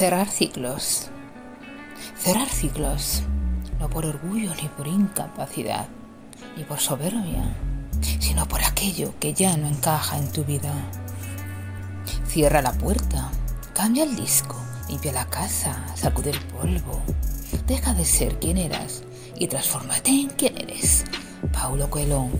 Cerrar ciclos. Cerrar ciclos. No por orgullo ni por incapacidad, ni por soberbia, sino por aquello que ya no encaja en tu vida. Cierra la puerta, cambia el disco, limpia la casa, sacude el polvo. Deja de ser quien eras y transfórmate en quien eres. Paulo Coelho